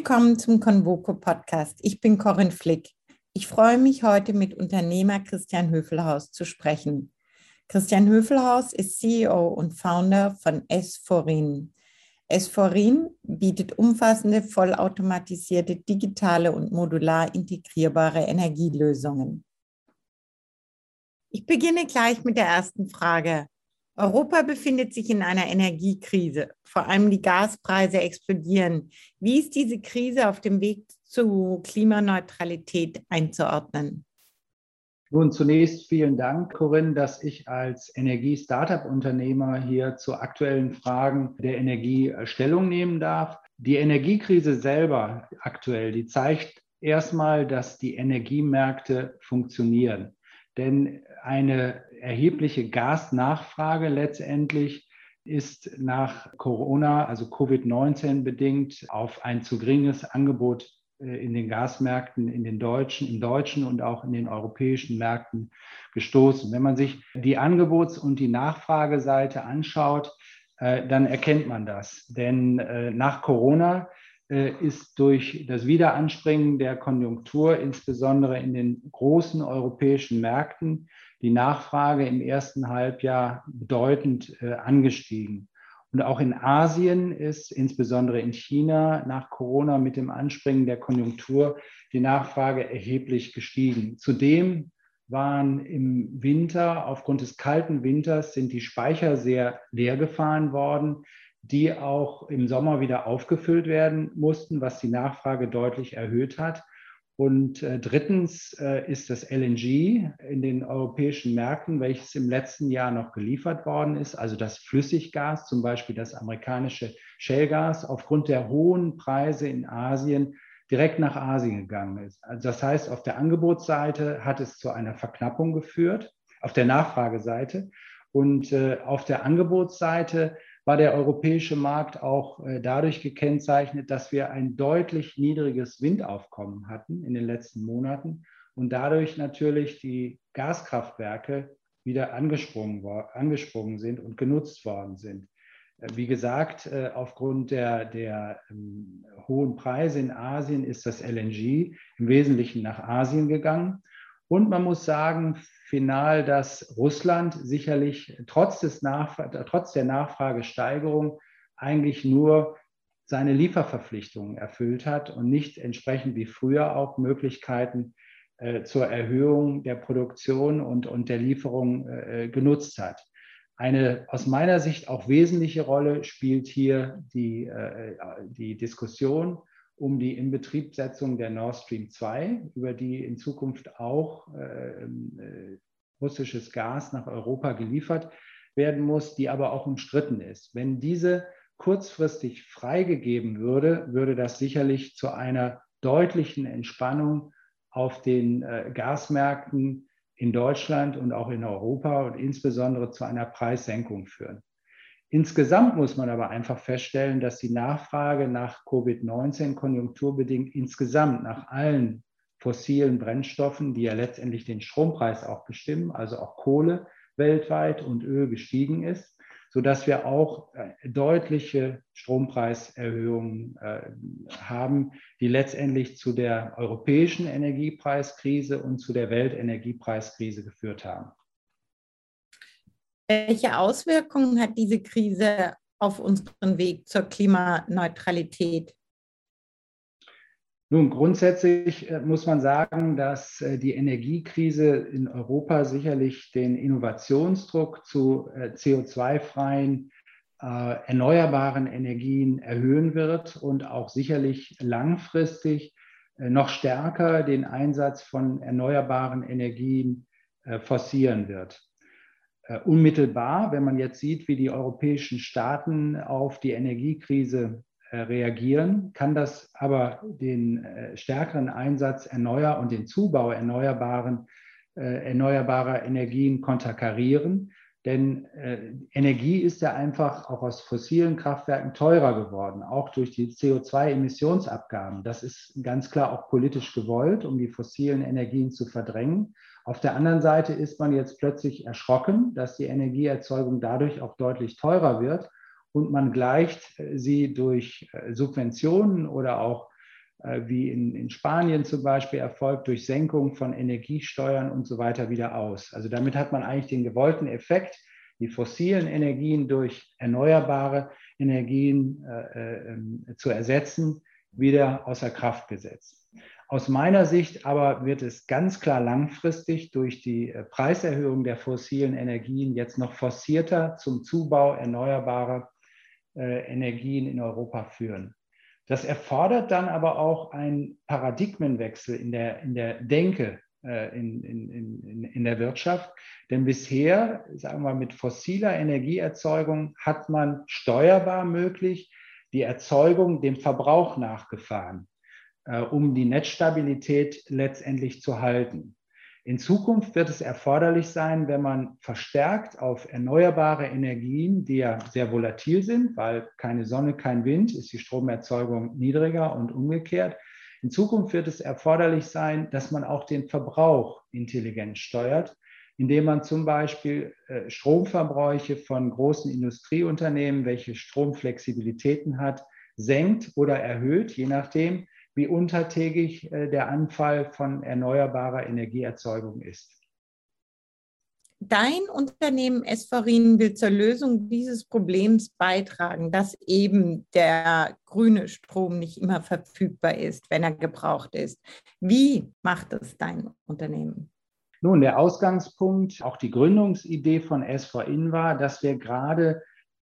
Willkommen zum Convoco Podcast. Ich bin Corinne Flick. Ich freue mich heute mit Unternehmer Christian Höfelhaus zu sprechen. Christian Höfelhaus ist CEO und Founder von S4RIN. S4RIN bietet umfassende, vollautomatisierte, digitale und modular integrierbare Energielösungen. Ich beginne gleich mit der ersten Frage. Europa befindet sich in einer Energiekrise. Vor allem die Gaspreise explodieren. Wie ist diese Krise auf dem Weg zu Klimaneutralität einzuordnen? Nun, zunächst vielen Dank, Corinne, dass ich als Energie-Startup-Unternehmer hier zu aktuellen Fragen der Energie Stellung nehmen darf. Die Energiekrise selber aktuell, die zeigt erstmal, dass die Energiemärkte funktionieren. Denn eine erhebliche Gasnachfrage letztendlich ist nach Corona, also Covid-19 bedingt, auf ein zu geringes Angebot äh, in den Gasmärkten, in den deutschen, im deutschen und auch in den europäischen Märkten gestoßen. Wenn man sich die Angebots- und die Nachfrageseite anschaut, äh, dann erkennt man das. Denn äh, nach Corona ist durch das Wiederanspringen der Konjunktur, insbesondere in den großen europäischen Märkten, die Nachfrage im ersten Halbjahr bedeutend äh, angestiegen. Und auch in Asien ist insbesondere in China nach Corona mit dem Anspringen der Konjunktur die Nachfrage erheblich gestiegen. Zudem waren im Winter, aufgrund des kalten Winters, sind die Speicher sehr leer gefahren worden, die auch im Sommer wieder aufgefüllt werden mussten, was die Nachfrage deutlich erhöht hat. Und äh, drittens äh, ist das LNG in den europäischen Märkten, welches im letzten Jahr noch geliefert worden ist, also das Flüssiggas, zum Beispiel das amerikanische Shellgas, aufgrund der hohen Preise in Asien direkt nach Asien gegangen ist. Also das heißt, auf der Angebotsseite hat es zu einer Verknappung geführt, auf der Nachfrageseite. Und äh, auf der Angebotsseite war der europäische Markt auch äh, dadurch gekennzeichnet, dass wir ein deutlich niedriges Windaufkommen hatten in den letzten Monaten und dadurch natürlich die Gaskraftwerke wieder angesprungen, angesprungen sind und genutzt worden sind. Äh, wie gesagt, äh, aufgrund der, der ähm, hohen Preise in Asien ist das LNG im Wesentlichen nach Asien gegangen. Und man muss sagen, final, dass Russland sicherlich trotz, des trotz der Nachfragesteigerung eigentlich nur seine Lieferverpflichtungen erfüllt hat und nicht entsprechend wie früher auch Möglichkeiten äh, zur Erhöhung der Produktion und, und der Lieferung äh, genutzt hat. Eine aus meiner Sicht auch wesentliche Rolle spielt hier die, äh, die Diskussion um die Inbetriebsetzung der Nord Stream 2, über die in Zukunft auch äh, äh, russisches Gas nach Europa geliefert werden muss, die aber auch umstritten ist. Wenn diese kurzfristig freigegeben würde, würde das sicherlich zu einer deutlichen Entspannung auf den äh, Gasmärkten in Deutschland und auch in Europa und insbesondere zu einer Preissenkung führen. Insgesamt muss man aber einfach feststellen, dass die Nachfrage nach Covid-19 konjunkturbedingt insgesamt nach allen fossilen Brennstoffen, die ja letztendlich den Strompreis auch bestimmen, also auch Kohle weltweit und Öl gestiegen ist, sodass wir auch äh, deutliche Strompreiserhöhungen äh, haben, die letztendlich zu der europäischen Energiepreiskrise und zu der Weltenergiepreiskrise geführt haben. Welche Auswirkungen hat diese Krise auf unseren Weg zur Klimaneutralität? Nun, grundsätzlich äh, muss man sagen, dass äh, die Energiekrise in Europa sicherlich den Innovationsdruck zu äh, CO2-freien, erneuerbaren Energien erhöhen wird und auch sicherlich langfristig noch stärker den Einsatz von erneuerbaren Energien forcieren wird. Äh, unmittelbar, wenn man jetzt sieht, wie die europäischen Staaten auf die Energiekrise äh, reagieren, kann das aber den äh, stärkeren Einsatz erneuer und den Zubau erneuerbaren, erneuerbarer Energien konterkarieren. Denn Energie ist ja einfach auch aus fossilen Kraftwerken teurer geworden, auch durch die CO2-Emissionsabgaben. Das ist ganz klar auch politisch gewollt, um die fossilen Energien zu verdrängen. Auf der anderen Seite ist man jetzt plötzlich erschrocken, dass die Energieerzeugung dadurch auch deutlich teurer wird und man gleicht äh, sie durch äh, Subventionen oder auch äh, wie in, in Spanien zum Beispiel erfolgt, durch Senkung von Energiesteuern und so weiter wieder aus. Also damit hat man eigentlich den gewollten Effekt, die fossilen Energien durch erneuerbare Energien äh, äh, zu ersetzen, wieder außer Kraft gesetzt. Aus meiner Sicht aber wird es ganz klar langfristig durch die äh, Preiserhöhung der fossilen Energien jetzt noch forcierter zum Zubau erneuerbarer äh, Energien in Europa führen. Das erfordert dann aber auch einen Paradigmenwechsel in der, in der Denke äh, in, in, in, der Wirtschaft. Denn bisher, sagen wir mit fossiler Energieerzeugung hat man steuerbar möglich die Erzeugung dem Verbrauch nachgefahren, um die Netzstabilität letztendlich zu halten. In Zukunft wird es erforderlich sein, wenn man verstärkt auf erneuerbare Energien, die ja sehr volatil sind, weil keine Sonne, kein Wind, ist die Stromerzeugung niedriger und umgekehrt. In Zukunft wird es erforderlich sein, dass man auch den Verbrauch intelligent steuert, indem man zum Beispiel äh, Stromverbräuche von großen Industrieunternehmen, welche Stromflexibilitäten hat, senkt oder erhöht, je nachdem, wie untertägig äh, der Anfall von erneuerbarer Energieerzeugung ist. Dein Unternehmen Esfarin will zur Lösung dieses Problems beitragen, dass eben der grüne Strom nicht immer verfügbar ist, wenn er gebraucht ist. Wie macht es dein Unternehmen? Nun, der Ausgangspunkt, auch die Gründungsidee von SVIN war, dass wir gerade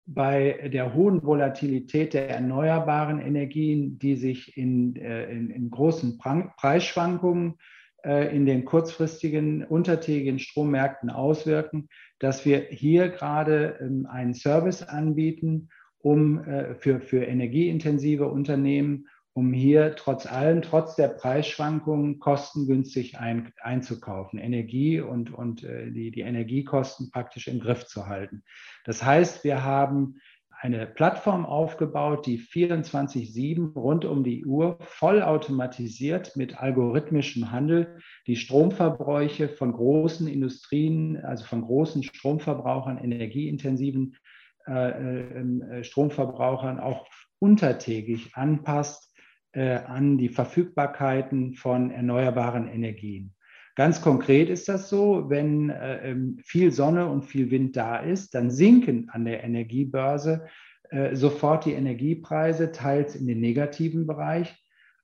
bei der hohen Volatilität der erneuerbaren Energien, die sich in, äh, in, in großen Preisschwankungen äh, in den kurzfristigen, untertägigen Strommärkten auswirken, dass wir hier gerade ähm, einen Service anbieten, um äh, für, für energieintensive Unternehmen, um hier trotz allem, trotz der Preisschwankungen kostengünstig ein, einzukaufen, Energie und, und äh, die, die Energiekosten praktisch im Griff zu halten. Das heißt, wir haben eine Plattform aufgebaut, die 24-7 rund um die Uhr vollautomatisiert mit algorithmischem Handel die Stromverbräuche von großen Industrien, also von großen Stromverbrauchern, energieintensiven äh, äh, Stromverbrauchern auch untertägig anpasst äh, an die Verfügbarkeiten von erneuerbaren Energien. Ganz konkret ist das so, wenn äh, ähm, viel Sonne und viel Wind da ist, dann sinken an der Energiebörse äh, sofort die Energiepreise, teils in den negativen Bereich.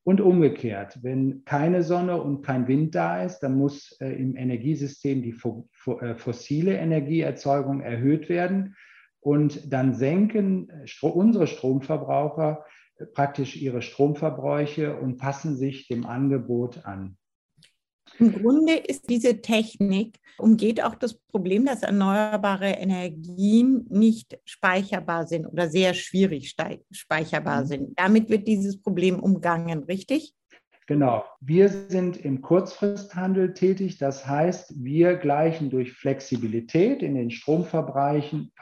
Und umgekehrt, wenn keine Sonne und kein Wind da ist, dann muss äh, im Energiesystem die fo fo äh, fossile Energieerzeugung erhöht werden. Und dann senken äh, Stro unsere Stromverbraucher praktisch ihre Stromverbräuche und passen sich dem Angebot an. Im Grunde ist diese Technik, umgeht auch das Problem, dass erneuerbare Energien nicht speicherbar sind oder sehr schwierig speicherbar mhm. sind. Damit wird dieses Problem umgangen, richtig? Genau. Wir sind im Kurzfristhandel tätig. Das heißt, wir gleichen durch Flexibilität in den Stromverbräuchen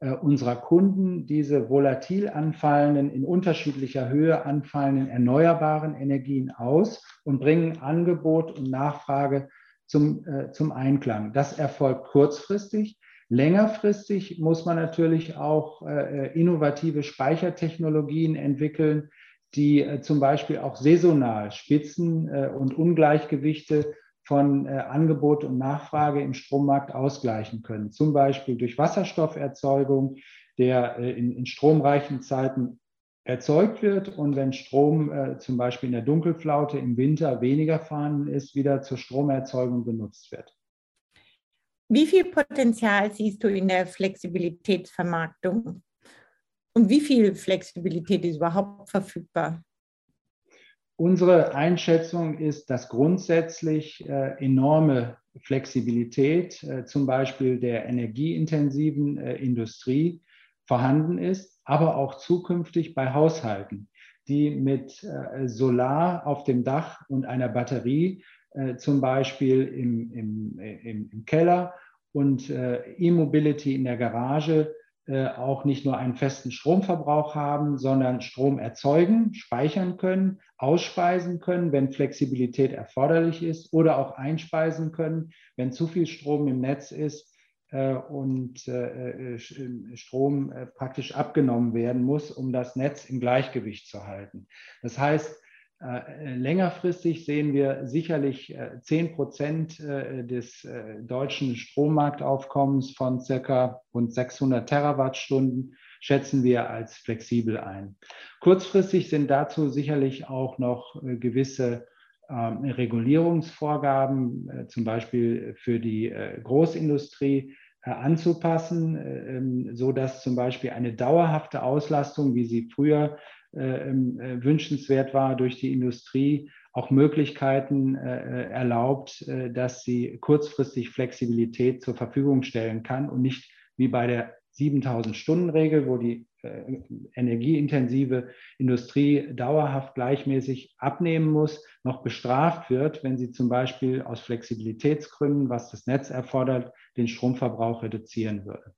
unserer Kunden diese volatil anfallenden, in unterschiedlicher Höhe anfallenden erneuerbaren Energien aus und bringen Angebot und Nachfrage zum, äh, zum Einklang. Das erfolgt kurzfristig. Längerfristig muss man natürlich auch äh, äh innovative Speichertechnologien entwickeln, die äh, zum Beispiel auch saisonal Spitzen äh, und Ungleichgewichte von äh, Angebot und Nachfrage im Strommarkt ausgleichen können. Zum Beispiel durch Wasserstofferzeugung, der äh, in, in, stromreichen Zeiten erzeugt wird und wenn Strom äh, zum Beispiel in der Dunkelflaute im Winter weniger vorhanden ist, wieder zur Stromerzeugung genutzt wird. Wie viel Potenzial siehst du in der Flexibilitätsvermarktung? Und wie viel Flexibilität ist überhaupt verfügbar? Unsere Einschätzung ist, dass grundsätzlich äh, enorme Flexibilität, äh, zum Beispiel der energieintensiven äh, Industrie, vorhanden ist, aber auch zukünftig bei Haushalten, die mit äh, Solar auf dem Dach und einer Batterie, äh, zum Beispiel im, im, im, im Keller und äh, E-Mobility in der Garage, äh, auch nicht nur einen festen Stromverbrauch haben, sondern Strom erzeugen, speichern können, ausspeisen können, wenn Flexibilität erforderlich ist oder auch einspeisen können, wenn zu viel Strom im Netz ist äh, und äh, Strom praktisch abgenommen werden muss, um das Netz im Gleichgewicht zu halten. Das heißt, Äh, längerfristig sehen wir sicherlich 10 äh, Prozent äh, des deutschen Strommarktaufkommens von circa rund 600 Terawattstunden schätzen wir als flexibel ein. Kurzfristig sind dazu sicherlich auch noch gewisse ähm, Regulierungsvorgaben, zum Beispiel für die Großindustrie, anzupassen, ähm, so dass zum Beispiel eine dauerhafte Auslastung, wie sie früher äh, äh, wünschenswert war durch die Industrie, auch Möglichkeiten äh, erlaubt, dass sie kurzfristig Flexibilität zur Verfügung stellen kann und nicht wie bei der 7000-Stunden-Regel, wo die energieintensive Industrie dauerhaft gleichmäßig abnehmen muss, noch bestraft wird, wenn sie zum Beispiel aus Flexibilitätsgründen, was das Netz erfordert, den Stromverbrauch reduzieren würde.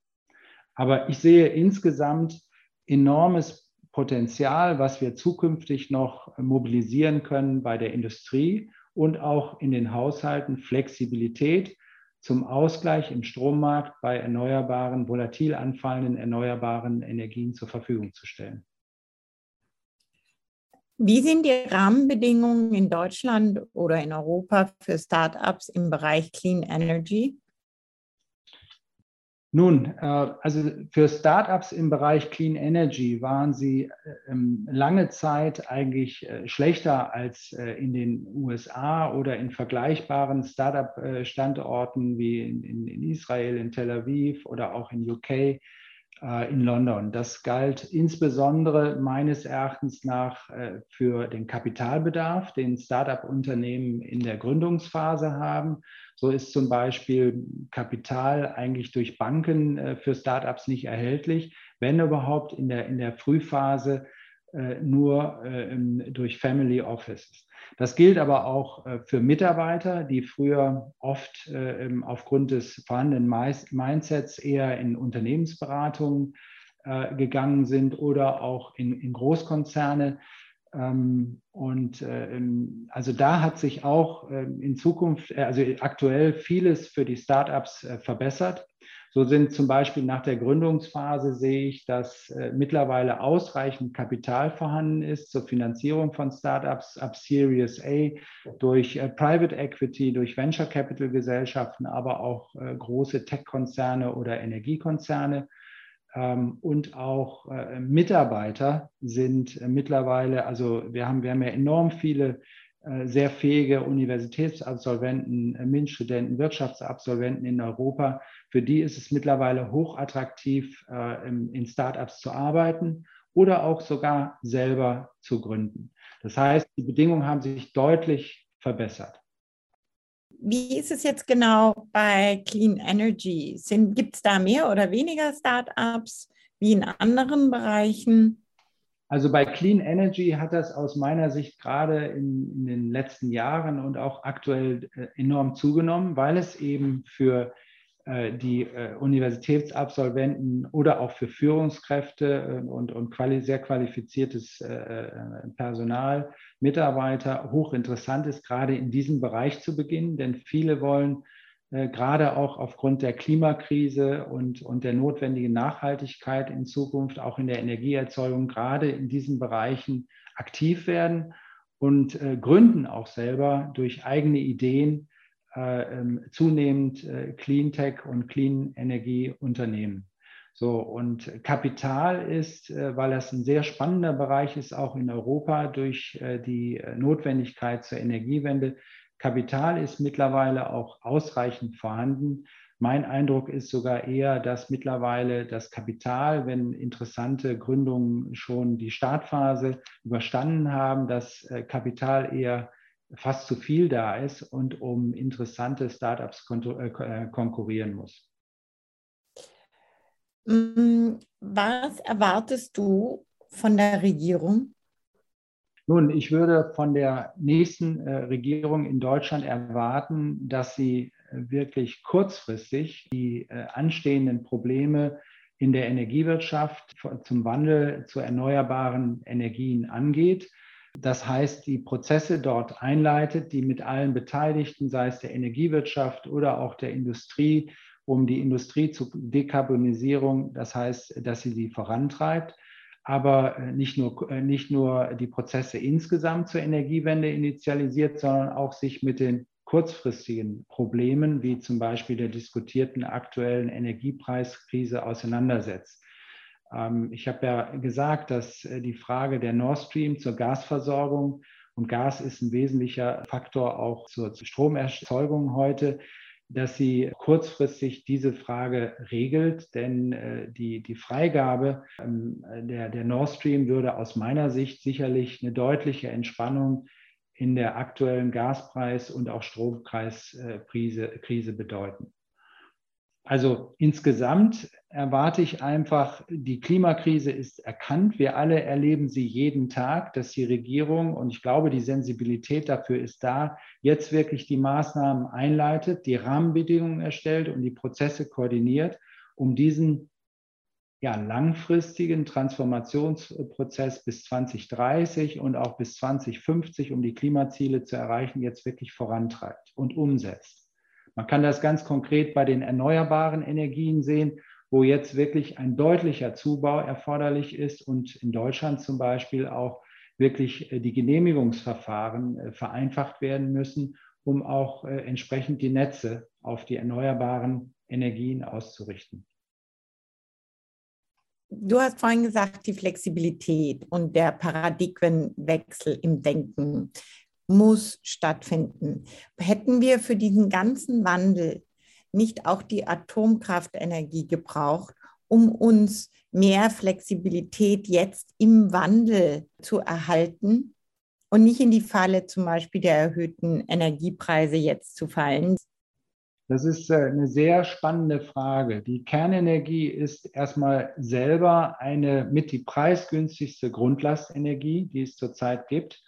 Aber ich sehe insgesamt enormes Potenzial, was wir zukünftig noch mobilisieren können bei der Industrie und auch in den Haushalten, Flexibilität zum Ausgleich im Strommarkt bei erneuerbaren, volatil anfallenden erneuerbaren Energien zur Verfügung zu stellen. Wie sind die Rahmenbedingungen in Deutschland oder in Europa für Startups im Bereich Clean Energy? Nun, äh, also für Startups im Bereich Clean Energy waren sie äh, ähm, lange Zeit eigentlich äh, schlechter als in den USA oder in vergleichbaren Startup-Standorten wie in Israel, in Tel Aviv oder auch in UK in London. Das galt insbesondere meines Erachtens nach für den Kapitalbedarf, den Startup-Unternehmen in der Gründungsphase haben so ist zum Beispiel Kapital eigentlich durch Banken äh, für Startups nicht erhältlich, wenn überhaupt in der, in der Frühphase äh, nur äh, durch Family Offices. Das gilt aber auch für Mitarbeiter, die früher oft aufgrund des vorhandenen Mindsets eher in Unternehmensberatungen gegangen sind oder auch in, Großkonzerne. Ähm, und äh, also da hat sich auch ähm, in Zukunft, äh, also aktuell vieles für die Startups äh, verbessert. So sind zum Beispiel nach der Gründungsphase sehe ich, dass mittlerweile ausreichend Kapital vorhanden ist zur Finanzierung von Startups ab Series A durch Private Equity, durch Venture Capital Gesellschaften, aber auch große Tech-Konzerne oder Energiekonzerne. Ähm, und auch äh, Mitarbeiter sind äh, mittlerweile, also wir haben, wir haben ja enorm viele äh, sehr fähige Universitätsabsolventen, MINT-Studenten, Wirtschaftsabsolventen in Europa. Für die ist es mittlerweile hochattraktiv, in Startups zu arbeiten oder auch sogar selber zu gründen. Das heißt, die Bedingungen haben sich deutlich verbessert. Wie ist es jetzt genau bei Clean Energy? Gibt es da mehr oder weniger Startups wie in anderen Bereichen? Also bei Clean Energy hat das aus meiner Sicht gerade in, in den letzten Jahren und auch aktuell äh, enorm zugenommen, weil es eben für äh, die äh, Universitätsabsolventen oder auch für Führungskräfte und, und quali sehr qualifiziertes Personal, Mitarbeiter hochinteressant ist, gerade in diesem Bereich zu beginnen, denn viele wollen gerade auch aufgrund der Klimakrise und, und der notwendigen Nachhaltigkeit in Zukunft auch in der Energieerzeugung gerade in diesen Bereichen aktiv werden und äh, gründen auch selber durch eigene Ideen äh, ähm, zunehmend äh, Clean Tech und Clean Energie Unternehmen. So, und Kapital ist, äh, weil das ein sehr spannender Bereich ist, auch in Europa durch die Notwendigkeit zur Energiewende. Kapital ist mittlerweile auch ausreichend vorhanden. Mein Eindruck ist sogar eher, dass mittlerweile das Kapital, wenn interessante Gründungen schon die Startphase überstanden haben, das Kapital eher fast zu viel da ist und um interessante Startups äh, äh, konkurrieren muss. Mm, was erwartest du von der Regierung? Nun, ich würde von der nächsten äh, Regierung in Deutschland erwarten, dass sie wirklich kurzfristig die anstehenden Probleme in der Energiewirtschaft zum Wandel zu erneuerbaren Energien angeht das heißt, die Prozesse dort einleitet, die mit allen Beteiligten, sei es der Energiewirtschaft oder auch der Industrie, um die Industrie zur Dekarbonisierung, das heißt, dass sie sie vorantreibt. Aber nicht nur, nicht nur die Prozesse insgesamt zur Energiewende initialisiert, sondern auch sich mit den kurzfristigen Problemen, wie zum Beispiel der diskutierten aktuellen Energiepreiskrise, auseinandersetzt. Ähm, ich habe ja gesagt, dass äh, die Frage der Nord Stream zur Gasversorgung und Gas ist ein wesentlicher Faktor auch zur Stromerzeugung heute, dass sie kurzfristig diese Frage regelt, denn äh, die, die Freigabe ähm, der, der Nord Stream würde aus meiner Sicht sicherlich eine deutliche Entspannung in der aktuellen Gaspreis- und auch Strompreiskrise bedeuten. Also insgesamt erwarte ich einfach, die Klimakrise ist erkannt. Wir alle erleben sie jeden Tag, dass die Regierung, und ich glaube, die Sensibilität dafür ist da, jetzt wirklich die Maßnahmen einleitet, die Rahmenbedingungen erstellt und die Prozesse koordiniert, um diesen ja, langfristigen Transformationsprozess bis 2030 und auch bis 2050, um die Klimaziele zu erreichen, jetzt wirklich vorantreibt und umsetzt. Man kann das ganz konkret bei den erneuerbaren Energien sehen, wo jetzt wirklich ein deutlicher Zubau erforderlich ist und in Deutschland zum Beispiel auch wirklich äh, die Genehmigungsverfahren äh, vereinfacht werden müssen, um auch äh, entsprechend die Netze auf die erneuerbaren Energien auszurichten. Du hast vorhin gesagt, die Flexibilität und der Paradigmenwechsel im Denken muss stattfinden. Hätten wir für diesen ganzen Wandel nicht auch die Atomkraftenergie gebraucht, um uns mehr Flexibilität jetzt im Wandel zu erhalten und nicht in die Falle zum Beispiel der erhöhten Energiepreise jetzt zu fallen? Das ist äh, eine sehr spannende Frage. Die Kernenergie ist erstmal selber eine mit die preisgünstigste Grundlastenergie, die es zurzeit gibt.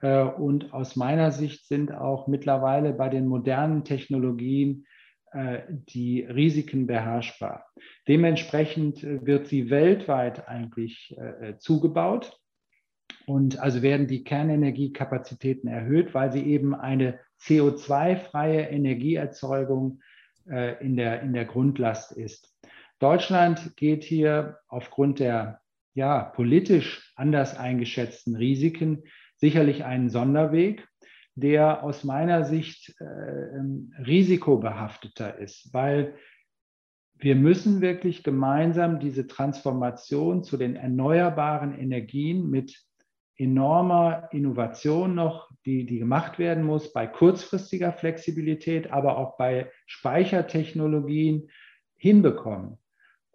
Äh, und aus meiner Sicht sind auch mittlerweile bei den modernen Technologien äh, die Risiken beherrschbar. Dementsprechend äh, wird sie weltweit eigentlich zugebaut. Und also werden die Kernenergiekapazitäten erhöht, weil sie eben eine CO2-freie Energieerzeugung in der, in der Grundlast ist. Deutschland geht hier aufgrund der ja, politisch anders eingeschätzten Risiken sicherlich einen Sonderweg, der aus meiner Sicht äh, ähm, risikobehafteter ist, weil wir müssen wirklich gemeinsam diese Transformation zu den erneuerbaren Energien mit enormer Innovation noch, die, die gemacht werden muss, bei kurzfristiger Flexibilität, aber auch bei Speichertechnologien hinbekommen.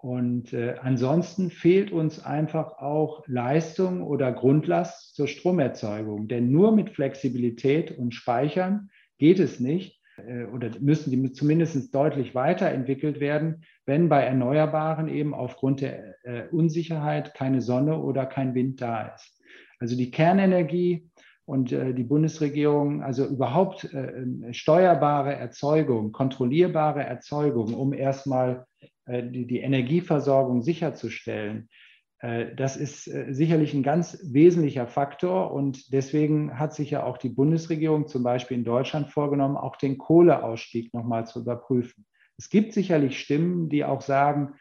Und äh, ansonsten fehlt uns einfach auch Leistung oder Grundlast zur Stromerzeugung. Denn nur mit Flexibilität und Speichern geht es nicht äh, oder müssen die zumindest deutlich weiterentwickelt werden, wenn bei Erneuerbaren eben aufgrund der äh, Unsicherheit keine Sonne oder kein Wind da ist. Also die Kernenergie und äh, die Bundesregierung, also überhaupt äh, steuerbare Erzeugung, kontrollierbare Erzeugung, um erstmal äh, die, die Energieversorgung sicherzustellen. Äh, das ist äh, sicherlich ein ganz wesentlicher Faktor und deswegen hat sich ja auch die Bundesregierung zum Beispiel in Deutschland vorgenommen, auch den Kohleausstieg nochmal zu überprüfen. Es gibt sicherlich Stimmen, die auch sagen,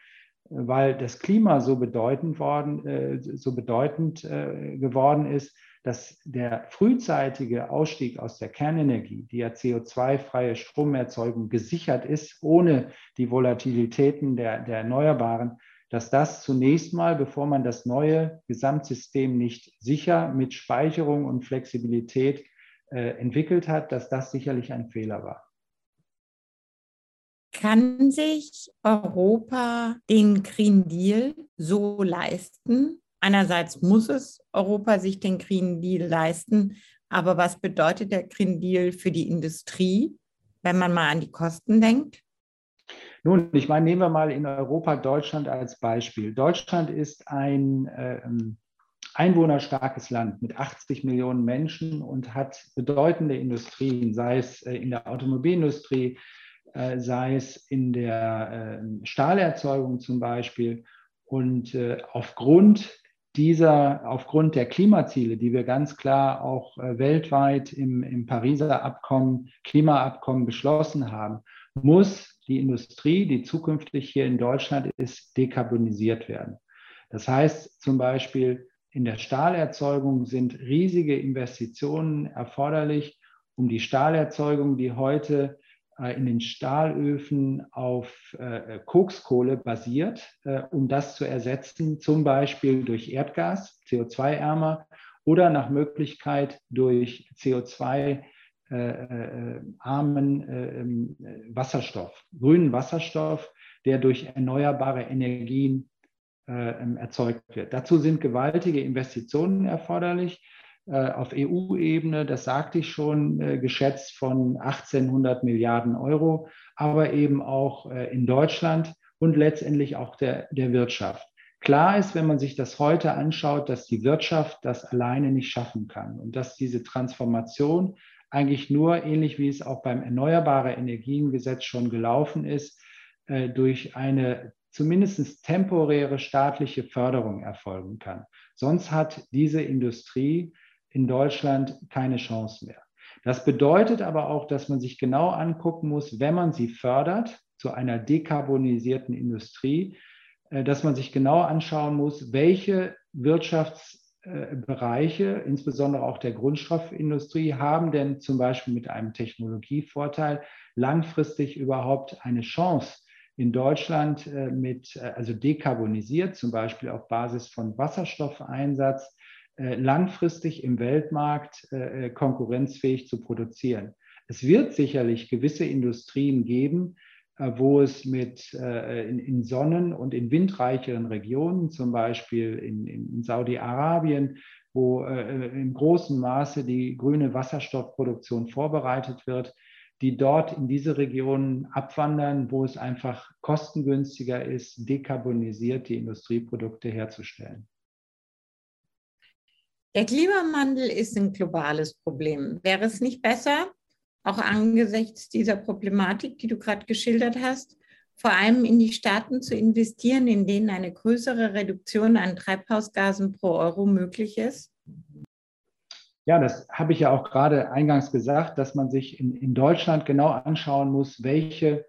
weil das Klima so bedeutend, worden, so bedeutend geworden ist, dass der frühzeitige Ausstieg aus der Kernenergie, die ja CO2-freie Stromerzeugung gesichert ist, ohne die Volatilitäten der, der Erneuerbaren, dass das zunächst mal, bevor man das neue Gesamtsystem nicht sicher mit Speicherung und Flexibilität äh, entwickelt hat, dass das sicherlich ein Fehler war. Kann sich Europa den Green Deal so leisten, Einerseits muss es Europa sich den Green Deal leisten, aber was bedeutet der Green Deal für die Industrie, wenn man mal an die Kosten denkt? Nun, ich meine, nehmen wir mal in Europa Deutschland als Beispiel. Deutschland ist ein äh, einwohnerstarkes Land mit 80 Millionen Menschen und hat bedeutende Industrien, sei es äh, in der Automobilindustrie, äh, sei es in der äh, Stahlerzeugung zum Beispiel. Und äh, aufgrund dieser aufgrund der Klimaziele, die wir ganz klar auch äh, weltweit im, im Pariser Abkommen, Klimaabkommen beschlossen haben, muss die Industrie, die zukünftig hier in Deutschland ist, dekarbonisiert werden. Das heißt zum Beispiel, in der Stahlerzeugung sind riesige Investitionen erforderlich, um die Stahlerzeugung, die heute in den Stahlöfen auf äh, Kokskohle basiert, äh, um das zu ersetzen, zum Beispiel durch Erdgas, CO2-ärmer oder nach Möglichkeit durch CO2 armen ähm, Wasserstoff, grünen Wasserstoff, der durch erneuerbare Energien ähm, erzeugt wird. Dazu sind gewaltige Investitionen erforderlich. Äh, auf EU-Ebene, das sagte ich schon, äh, geschätzt von 1800 Milliarden Euro, aber eben auch äh, in Deutschland und letztendlich auch der, der Wirtschaft. Klar ist, wenn man sich das heute anschaut, dass die Wirtschaft das alleine nicht schaffen kann und dass diese Transformation eigentlich nur, ähnlich wie es auch beim Erneuerbare Energiengesetz schon gelaufen ist, durch eine zumindest temporäre staatliche Förderung erfolgen kann. Sonst hat diese Industrie in Deutschland keine Chance mehr. Das bedeutet aber auch, dass man sich genau angucken muss, wenn man sie fördert zu einer dekarbonisierten Industrie, äh, dass man sich genau anschauen muss, welche Wirtschaftsbereiche, insbesondere auch der Grundstoffindustrie, haben denn zum Beispiel mit einem Technologievorteil langfristig überhaupt eine Chance, in Deutschland äh, mit, äh, also dekarbonisiert, zum Beispiel auf Basis von Wasserstoffeinsatz, äh, langfristig im Weltmarkt äh, äh, konkurrenzfähig zu produzieren. Es wird sicherlich gewisse Industrien geben, wo es mit in, sonnen- und in windreicheren Regionen, zum Beispiel in, Saudi-Arabien, wo in großem Maße die grüne Wasserstoffproduktion vorbereitet wird, die dort in diese Regionen abwandern, wo es einfach kostengünstiger ist, dekarbonisiert die Industrieprodukte herzustellen. Der Klimawandel ist ein globales Problem. Wäre es nicht besser, auch angesichts dieser Problematik, die du gerade geschildert hast, vor allem in die Staaten zu investieren, in denen eine größere Reduktion an Treibhausgasen pro Euro möglich ist? Ja, das habe ich ja auch gerade eingangs gesagt, dass man sich in, in Deutschland genau anschauen muss, welche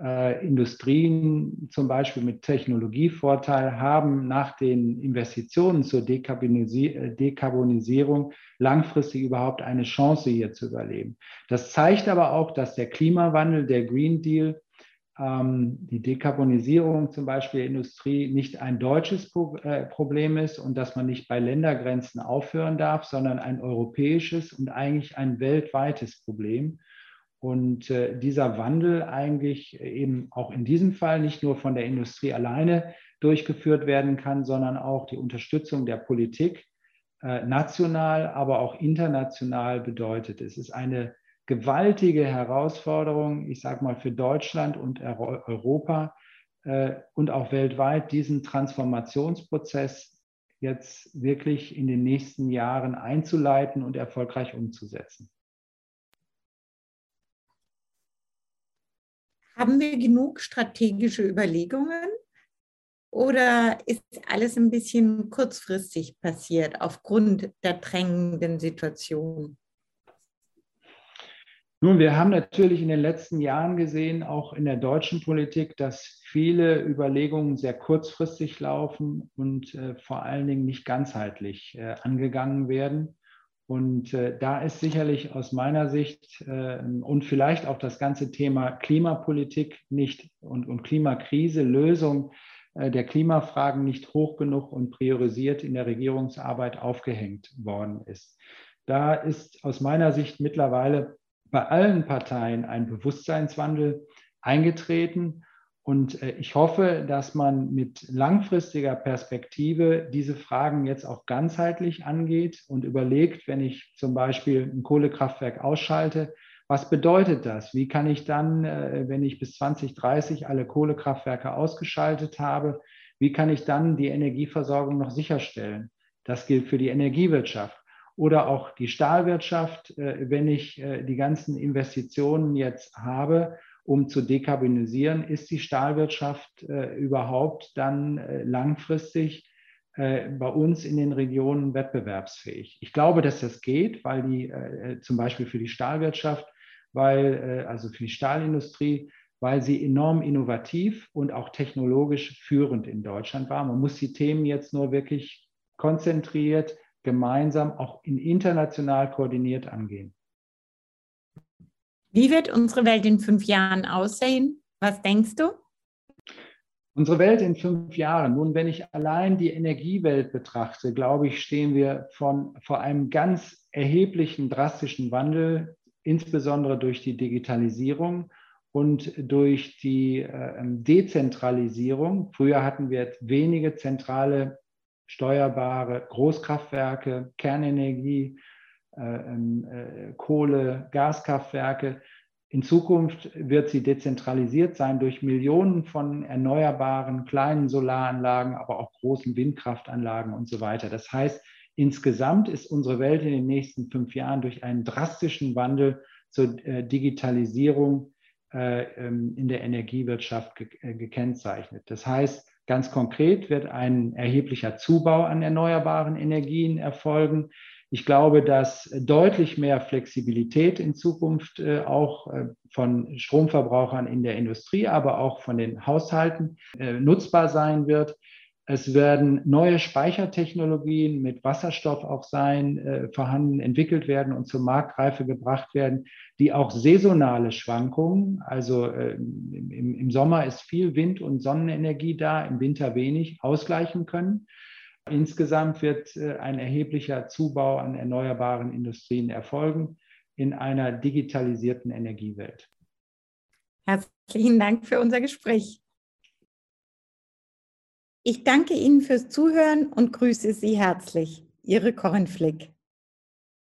äh, Industrien zum Beispiel mit Technologievorteil haben nach den Investitionen zur Dekarbonisi Dekarbonisierung langfristig überhaupt eine Chance hier zu überleben. Das zeigt aber auch, dass der Klimawandel, der Green Deal, ähm, die Dekarbonisierung zum Beispiel der Industrie nicht ein deutsches Pro äh, Problem ist und dass man nicht bei Ländergrenzen aufhören darf, sondern ein europäisches und eigentlich ein weltweites Problem. Und äh, dieser Wandel eigentlich eben auch in diesem Fall nicht nur von der Industrie alleine durchgeführt werden kann, sondern auch die Unterstützung der Politik äh, national, aber auch international bedeutet. Es ist eine gewaltige Herausforderung, ich sage mal, für Deutschland und Europa äh, und auch weltweit, diesen Transformationsprozess jetzt wirklich in den nächsten Jahren einzuleiten und erfolgreich umzusetzen. Haben wir genug strategische Überlegungen oder ist alles ein bisschen kurzfristig passiert aufgrund der drängenden Situation? Nun, wir haben natürlich in den letzten Jahren gesehen, auch in der deutschen Politik, dass viele Überlegungen sehr kurzfristig laufen und äh, vor allen Dingen nicht ganzheitlich äh, angegangen werden. Und äh, da ist sicherlich aus meiner Sicht äh, und vielleicht auch das ganze Thema Klimapolitik nicht und, und Klimakrise, Lösung äh, der Klimafragen nicht hoch genug und priorisiert in der Regierungsarbeit aufgehängt worden ist. Da ist aus meiner Sicht mittlerweile bei allen Parteien ein Bewusstseinswandel eingetreten und äh, ich hoffe, dass man mit langfristiger Perspektive diese Fragen jetzt auch ganzheitlich angeht und überlegt, wenn ich zum Beispiel ein Kohlekraftwerk ausschalte, was bedeutet das? Wie kann ich dann, äh, wenn ich bis 2030 alle Kohlekraftwerke ausgeschaltet habe, wie kann ich dann die Energieversorgung noch sicherstellen? Das gilt für die Energiewirtschaft oder auch die Stahlwirtschaft, äh, wenn ich die ganzen Investitionen jetzt habe um zu dekarbonisieren, ist die Stahlwirtschaft äh, überhaupt dann äh, langfristig äh, bei uns in den Regionen wettbewerbsfähig? Ich glaube, dass das geht, weil die äh, zum Beispiel für die Stahlwirtschaft, weil äh, also für die Stahlindustrie, weil sie enorm innovativ und auch technologisch führend in Deutschland war. Man muss die Themen jetzt nur wirklich konzentriert, gemeinsam, auch in international koordiniert angehen. Wie wird unsere Welt in fünf Jahren aussehen? Was denkst du? Unsere Welt in fünf Jahren. Nun, wenn ich allein die Energiewelt betrachte, glaube ich, stehen wir von, vor einem ganz erheblichen, drastischen Wandel, insbesondere durch die Digitalisierung und durch die äh, Dezentralisierung. Früher hatten wir wenige zentrale steuerbare Großkraftwerke, Kernenergie, ähm, Kohle, Gaskraftwerke. In Zukunft wird sie dezentralisiert sein durch Millionen von erneuerbaren kleinen Solaranlagen, aber auch großen Windkraftanlagen und so weiter. Das heißt, insgesamt ist unsere Welt in den nächsten fünf Jahren durch einen drastischen Wandel zur äh, Digitalisierung ähm, in der Energiewirtschaft gekennzeichnet. Das heißt, ganz konkret wird ein erheblicher Zubau an erneuerbaren Energien erfolgen. Ich glaube, dass deutlich mehr Flexibilität in Zukunft äh, auch äh, von Stromverbrauchern in der Industrie, aber auch von den Haushalten äh, nutzbar sein wird. Es werden neue Speichertechnologien mit Wasserstoff auch sein, vorhanden, entwickelt werden und zur Marktreife gebracht werden, die auch saisonale Schwankungen, also im, Sommer ist viel Wind- und Sonnenenergie da, im Winter wenig, ausgleichen können. Insgesamt wird äh, ein erheblicher Zubau an erneuerbaren Industrien erfolgen in einer digitalisierten Energiewelt. Herzlichen Dank für unser Gespräch. Ich danke Ihnen fürs Zuhören und grüße Sie herzlich. Ihre Corinne Flick.